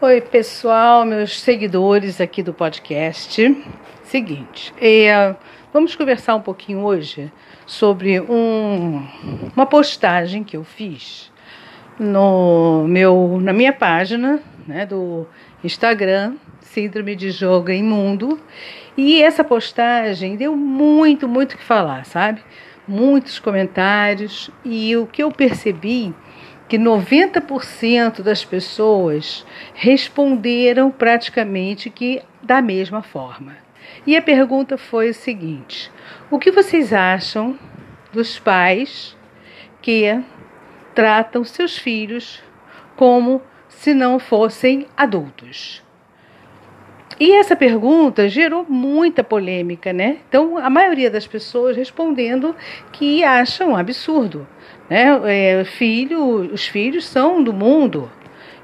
Oi, pessoal, meus seguidores aqui do podcast. Seguinte, é, vamos conversar um pouquinho hoje sobre um, uma postagem que eu fiz no meu, na minha página né, do Instagram, Síndrome de Jogo Imundo. E essa postagem deu muito, muito o que falar, sabe? Muitos comentários. E o que eu percebi que 90% das pessoas responderam praticamente que da mesma forma. E a pergunta foi o seguinte: o que vocês acham dos pais que tratam seus filhos como se não fossem adultos? E essa pergunta gerou muita polêmica, né? Então, a maioria das pessoas respondendo que acham absurdo. Né? É, filho, os filhos são do mundo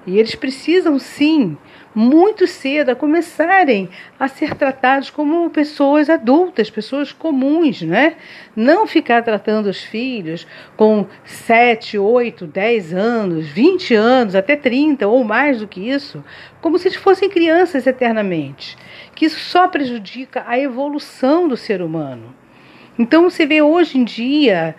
e eles precisam sim, muito cedo, a começarem a ser tratados como pessoas adultas, pessoas comuns, né? Não ficar tratando os filhos com 7, 8, 10 anos, 20 anos, até 30 ou mais do que isso, como se fossem crianças eternamente. Que isso só prejudica a evolução do ser humano. Então você vê hoje em dia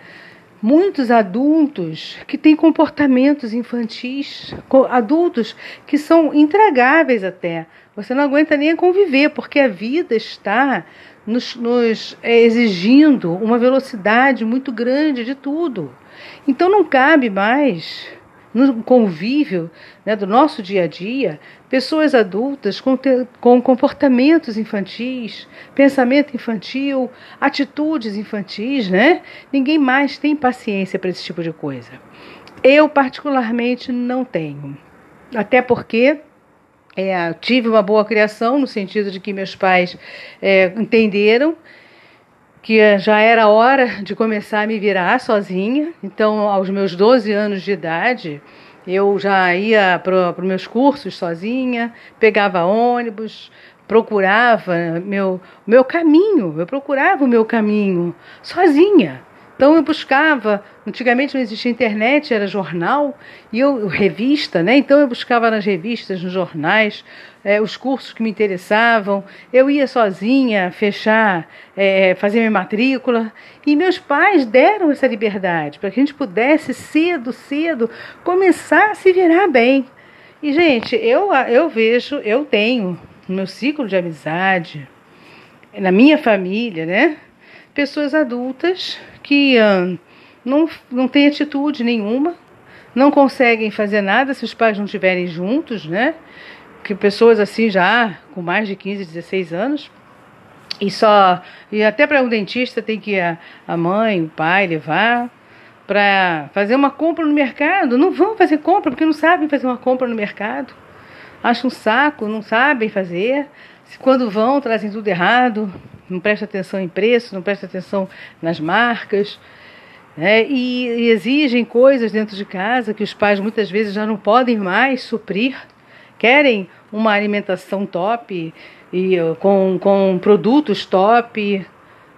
muitos adultos que têm comportamentos infantis, adultos que são intragáveis até. Você não aguenta nem conviver, porque a vida está nos, nos é, exigindo uma velocidade muito grande de tudo. Então não cabe mais no convívio né, do nosso dia a dia, pessoas adultas com, com comportamentos infantis, pensamento infantil, atitudes infantis, né? Ninguém mais tem paciência para esse tipo de coisa. Eu, particularmente, não tenho. Até porque é, tive uma boa criação, no sentido de que meus pais é, entenderam que já era hora de começar a me virar sozinha. Então, aos meus 12 anos de idade, eu já ia para os meus cursos sozinha, pegava ônibus, procurava meu, meu caminho, eu procurava o meu caminho sozinha. Então eu buscava, antigamente não existia internet, era jornal e eu revista, né? Então eu buscava nas revistas, nos jornais, é, os cursos que me interessavam. Eu ia sozinha fechar, é, fazer minha matrícula e meus pais deram essa liberdade para que a gente pudesse cedo, cedo começar a se virar bem. E gente, eu eu vejo, eu tenho no meu ciclo de amizade, na minha família, né? pessoas adultas que uh, não, não têm atitude nenhuma, não conseguem fazer nada se os pais não estiverem juntos, né? Que pessoas assim já com mais de 15, 16 anos. E só. E até para um dentista tem que a, a mãe, o pai levar para fazer uma compra no mercado. Não vão fazer compra porque não sabem fazer uma compra no mercado. Acham um saco, não sabem fazer. Quando vão, trazem tudo errado não presta atenção em preço, não presta atenção nas marcas. Né? E, e, exigem coisas dentro de casa que os pais muitas vezes já não podem mais suprir. Querem uma alimentação top e com, com produtos top,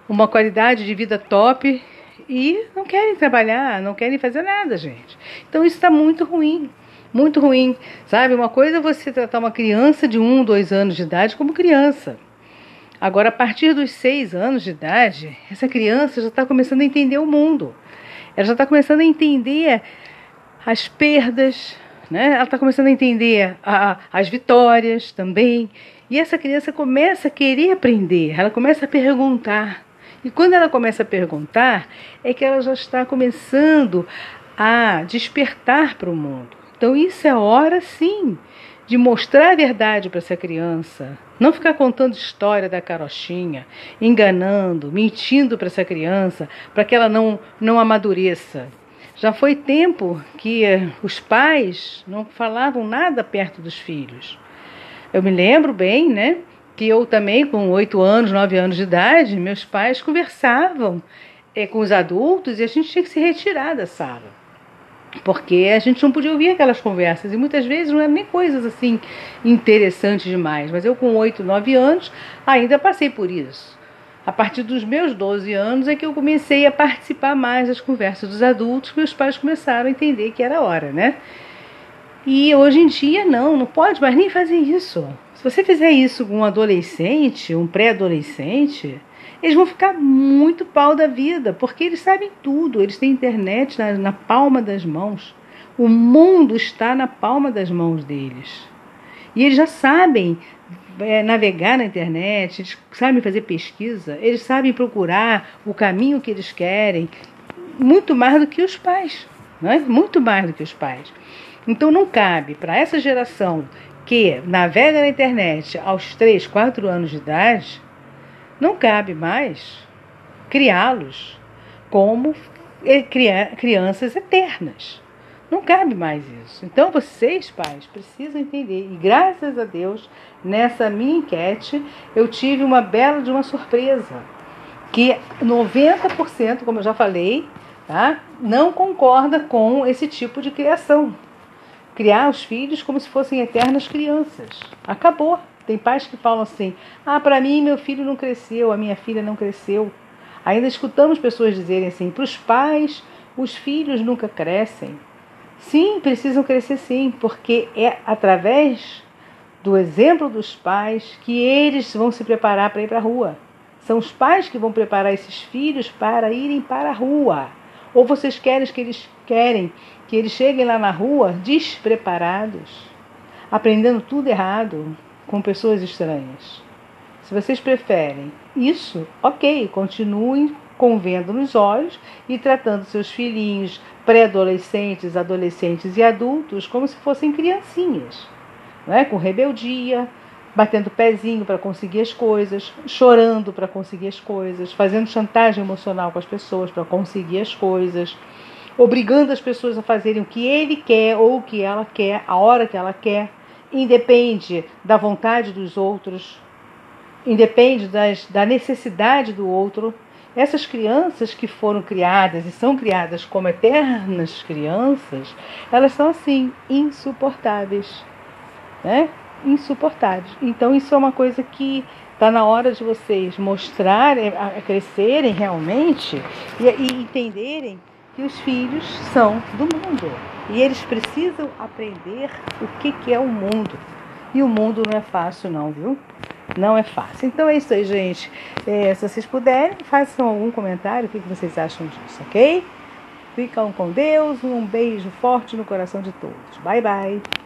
uma qualidade de vida top e não querem trabalhar, não querem fazer nada, gente. Então isso está muito ruim, muito ruim, sabe? Uma coisa é você tratar uma criança de um, dois anos de idade como criança. Agora, a partir dos seis anos de idade, essa criança já está começando a entender o mundo. Ela já está começando a entender as perdas, né? ela está começando a entender a, as vitórias também. E essa criança começa a querer aprender, ela começa a perguntar. E quando ela começa a perguntar, é que ela já está começando a despertar para o mundo. Então, isso é hora, sim, de mostrar a verdade para essa criança, não ficar contando história da carochinha, enganando, mentindo para essa criança, para que ela não, não amadureça. Já foi tempo que eh, os pais não falavam nada perto dos filhos. Eu me lembro bem, né? Que eu também, com oito anos, nove anos de idade, meus pais conversavam é, com os adultos e a gente tinha que se retirar da sala porque a gente não podia ouvir aquelas conversas e muitas vezes não eram nem coisas assim interessantes demais. Mas eu, com 8, 9 anos, ainda passei por isso. A partir dos meus 12 anos é que eu comecei a participar mais das conversas dos adultos, os pais começaram a entender que era hora, né? E hoje em dia não, não pode mais nem fazer isso. Se você fizer isso com um adolescente, um pré-adolescente, eles vão ficar muito pau da vida, porque eles sabem tudo, eles têm internet na, na palma das mãos. O mundo está na palma das mãos deles. E eles já sabem é, navegar na internet, eles sabem fazer pesquisa, eles sabem procurar o caminho que eles querem, muito mais do que os pais, não é? Muito mais do que os pais. Então não cabe para essa geração que navega na internet aos 3, 4 anos de idade, não cabe mais criá-los como eh, crianças eternas. Não cabe mais isso. Então vocês, pais, precisam entender. E graças a Deus, nessa minha enquete, eu tive uma bela de uma surpresa. Que 90%, como eu já falei, tá, não concorda com esse tipo de criação. Criar os filhos como se fossem eternas crianças. Acabou. Tem pais que falam assim: ah, para mim meu filho não cresceu, a minha filha não cresceu. Ainda escutamos pessoas dizerem assim: para os pais, os filhos nunca crescem. Sim, precisam crescer sim, porque é através do exemplo dos pais que eles vão se preparar para ir para a rua. São os pais que vão preparar esses filhos para irem para a rua. Ou vocês querem que eles querem que eles cheguem lá na rua despreparados, aprendendo tudo errado com pessoas estranhas. Se vocês preferem isso, ok, continuem com vendo nos olhos e tratando seus filhinhos, pré-adolescentes, adolescentes e adultos como se fossem criancinhas, é? com rebeldia, batendo pezinho para conseguir as coisas, chorando para conseguir as coisas, fazendo chantagem emocional com as pessoas para conseguir as coisas, obrigando as pessoas a fazerem o que ele quer ou o que ela quer, a hora que ela quer, independe da vontade dos outros, independe das, da necessidade do outro. Essas crianças que foram criadas e são criadas como eternas crianças, elas são assim, insuportáveis. Né? Insuportáveis. Então, isso é uma coisa que está na hora de vocês mostrarem, crescerem realmente e, e entenderem que os filhos são do mundo. E eles precisam aprender o que, que é o mundo. E o mundo não é fácil, não, viu? Não é fácil. Então é isso aí, gente. É, se vocês puderem, façam algum comentário, o que vocês acham disso, ok? Ficam com Deus. Um beijo forte no coração de todos. Bye, bye.